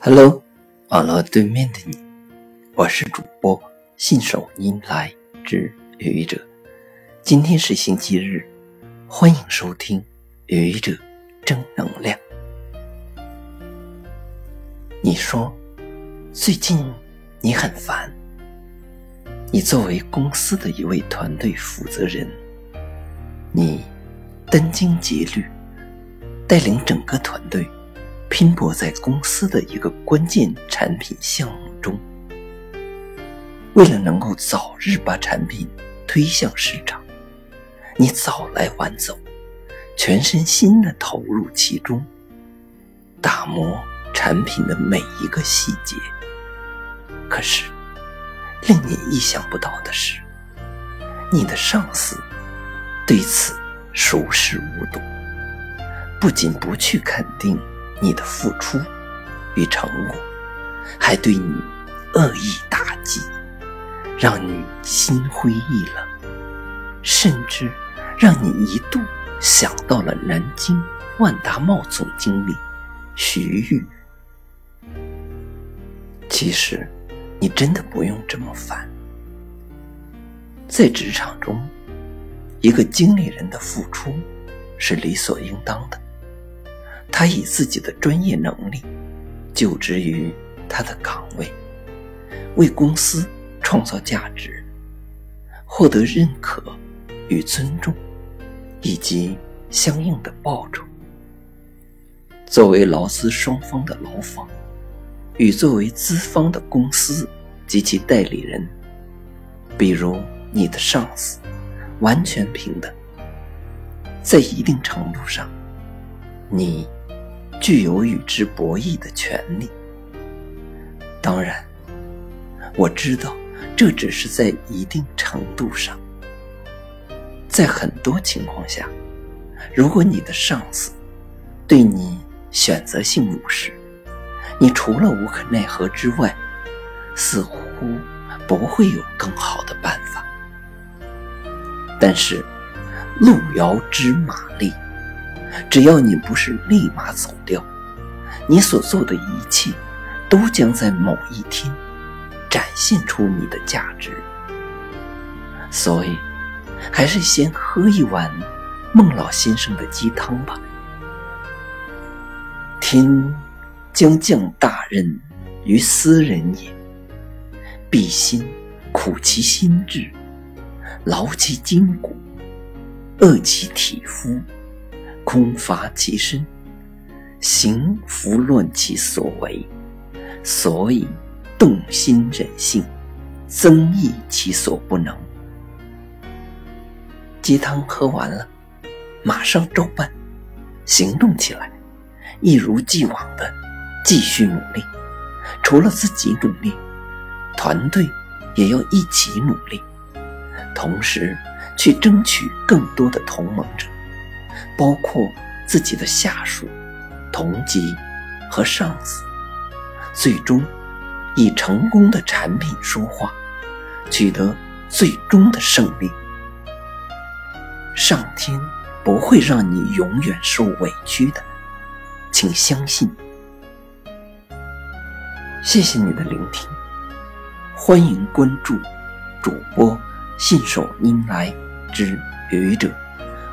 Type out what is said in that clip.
Hello，网络对面的你，我是主播信手拈来之愚者。今天是星期日，欢迎收听愚者正能量。你说最近你很烦，你作为公司的一位团队负责人，你殚精竭虑，带领整个团队。拼搏在公司的一个关键产品项目中，为了能够早日把产品推向市场，你早来晚走，全身心的投入其中，打磨产品的每一个细节。可是，令你意想不到的是，你的上司对此熟视无睹，不仅不去肯定。你的付出与成果，还对你恶意打击，让你心灰意冷，甚至让你一度想到了南京万达茂总经理徐玉。其实，你真的不用这么烦。在职场中，一个经理人的付出是理所应当的。他以自己的专业能力就职于他的岗位，为公司创造价值，获得认可与尊重，以及相应的报酬。作为劳资双方的劳方，与作为资方的公司及其代理人，比如你的上司，完全平等。在一定程度上，你。具有与之博弈的权利。当然，我知道这只是在一定程度上。在很多情况下，如果你的上司对你选择性无视，你除了无可奈何之外，似乎不会有更好的办法。但是，路遥知马力。只要你不是立马走掉，你所做的一切都将在某一天展现出你的价值。所以，还是先喝一碗孟老先生的鸡汤吧。天将降大任于斯人也，必先苦其心志，劳其筋骨，饿其体肤。空乏其身，行拂乱其所为，所以动心忍性，增益其所不能。鸡汤喝完了，马上照办，行动起来，一如既往的继续努力。除了自己努力，团队也要一起努力，同时去争取更多的同盟者。包括自己的下属、同级和上司，最终以成功的产品说话，取得最终的胜利。上天不会让你永远受委屈的，请相信。谢谢你的聆听，欢迎关注主播信手拈来之愚者。